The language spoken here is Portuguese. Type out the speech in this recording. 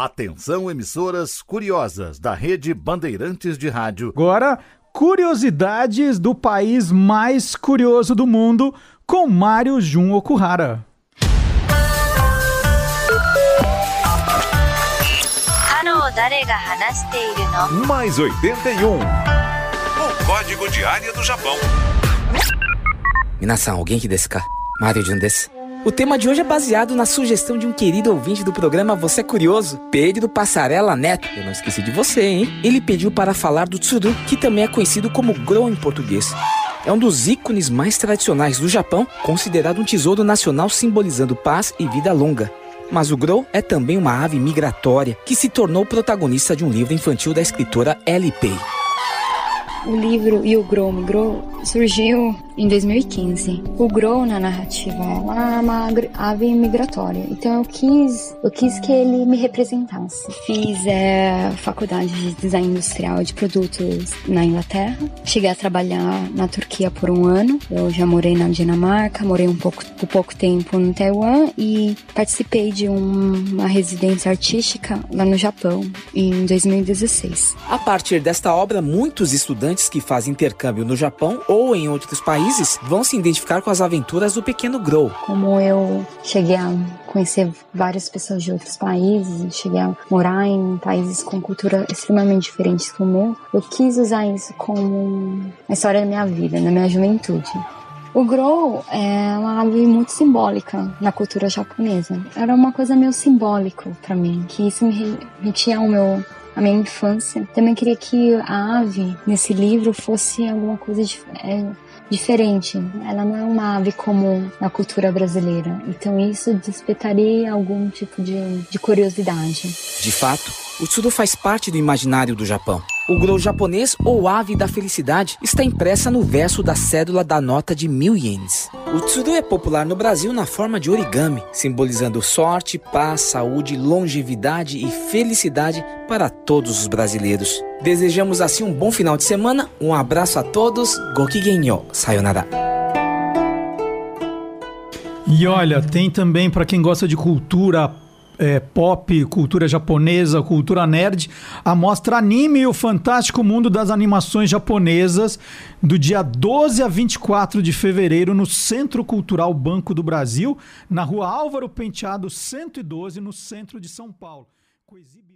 Atenção, emissoras curiosas da rede Bandeirantes de Rádio. Agora, curiosidades do país mais curioso do mundo com Mário Jun Okuhara. Mais 81. O código de área do Japão. Minasan, alguém que desu ka? Mário Jun desu. O tema de hoje é baseado na sugestão de um querido ouvinte do programa Você é Curioso, Pedro Passarela Neto. Eu não esqueci de você, hein? Ele pediu para falar do tsuru, que também é conhecido como gro em português. É um dos ícones mais tradicionais do Japão, considerado um tesouro nacional simbolizando paz e vida longa. Mas o Gro é também uma ave migratória que se tornou protagonista de um livro infantil da escritora Ellie Pei. O livro E o Grow Migrou surgiu em 2015. O Grow na narrativa é uma ave migratória, então eu quis, eu quis que ele me representasse. Fiz é, faculdade de design industrial de produtos na Inglaterra. Cheguei a trabalhar na Turquia por um ano. Eu já morei na Dinamarca, morei um pouco por pouco tempo no Taiwan e participei de um, uma residência artística lá no Japão em 2016. A partir desta obra, muitos estudantes que fazem intercâmbio no Japão ou em outros países vão se identificar com as aventuras do pequeno Grow. Como eu cheguei a conhecer várias pessoas de outros países, cheguei a morar em países com cultura extremamente diferentes do meu, eu quis usar isso como a história da minha vida, da minha juventude. O Grow é uma ave muito simbólica na cultura japonesa. Era uma coisa meio simbólico para mim, que isso me remetia ao meu a minha infância. Também queria que a ave nesse livro fosse alguma coisa é, diferente. Ela não é uma ave comum na cultura brasileira. Então isso despertaria algum tipo de, de curiosidade. De fato, o tsuru faz parte do imaginário do Japão. O grow japonês ou ave da felicidade está impressa no verso da cédula da nota de mil ienes. O tsuru é popular no Brasil na forma de origami, simbolizando sorte, paz, saúde, longevidade e felicidade para todos os brasileiros. Desejamos assim um bom final de semana, um abraço a todos, gokigenyo, sayonara. E olha, tem também para quem gosta de cultura é, pop, cultura japonesa, cultura nerd, a mostra Anime e o Fantástico Mundo das Animações Japonesas, do dia 12 a 24 de fevereiro, no Centro Cultural Banco do Brasil, na rua Álvaro Penteado 112, no centro de São Paulo. Coexib